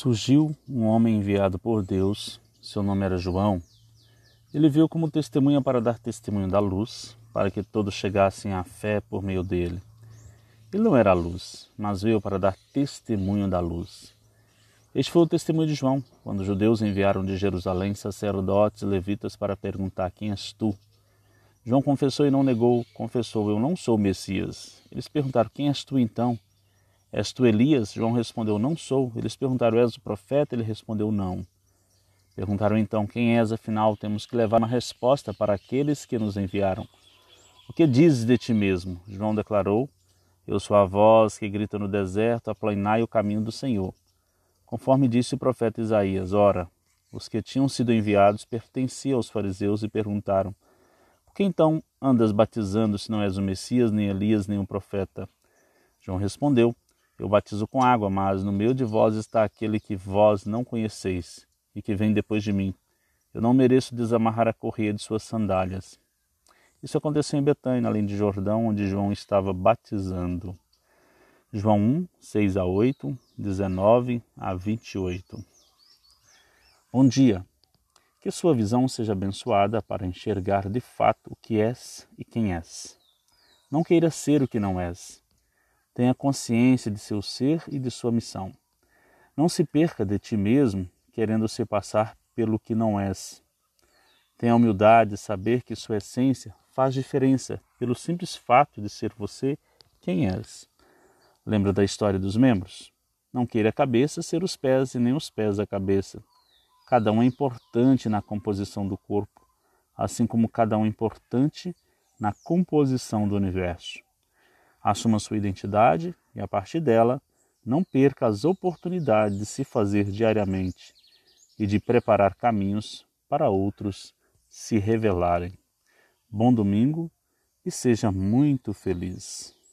Surgiu um homem enviado por Deus, seu nome era João. Ele veio como testemunha para dar testemunho da luz, para que todos chegassem à fé por meio dele. Ele não era a luz, mas veio para dar testemunho da luz. Este foi o testemunho de João, quando os judeus enviaram de Jerusalém sacerdotes e levitas para perguntar: Quem és tu? João confessou e não negou, confessou: Eu não sou o Messias. Eles perguntaram: Quem és tu então? És tu Elias? João respondeu: Não sou. Eles perguntaram: És o profeta? Ele respondeu: Não. Perguntaram então: Quem és? Afinal, temos que levar uma resposta para aqueles que nos enviaram. O que dizes de ti mesmo? João declarou: Eu sou a voz que grita no deserto, aplanai o caminho do Senhor. Conforme disse o profeta Isaías: Ora, os que tinham sido enviados pertenciam aos fariseus e perguntaram: Por que então andas batizando se não és o Messias, nem Elias, nem o profeta? João respondeu: eu batizo com água, mas no meio de vós está aquele que vós não conheceis e que vem depois de mim. Eu não mereço desamarrar a correia de suas sandálias. Isso aconteceu em Betânia, além de Jordão, onde João estava batizando. João 1, 6 a 8, 19 a 28. Bom dia. Que sua visão seja abençoada para enxergar de fato o que és e quem és. Não queira ser o que não és Tenha consciência de seu ser e de sua missão. Não se perca de ti mesmo, querendo se passar pelo que não és. Tenha a humildade de saber que sua essência faz diferença pelo simples fato de ser você quem és. Lembra da história dos membros? Não queira a cabeça ser os pés e nem os pés a cabeça. Cada um é importante na composição do corpo, assim como cada um é importante na composição do universo. Assuma sua identidade e, a partir dela, não perca as oportunidades de se fazer diariamente e de preparar caminhos para outros se revelarem. Bom domingo e seja muito feliz.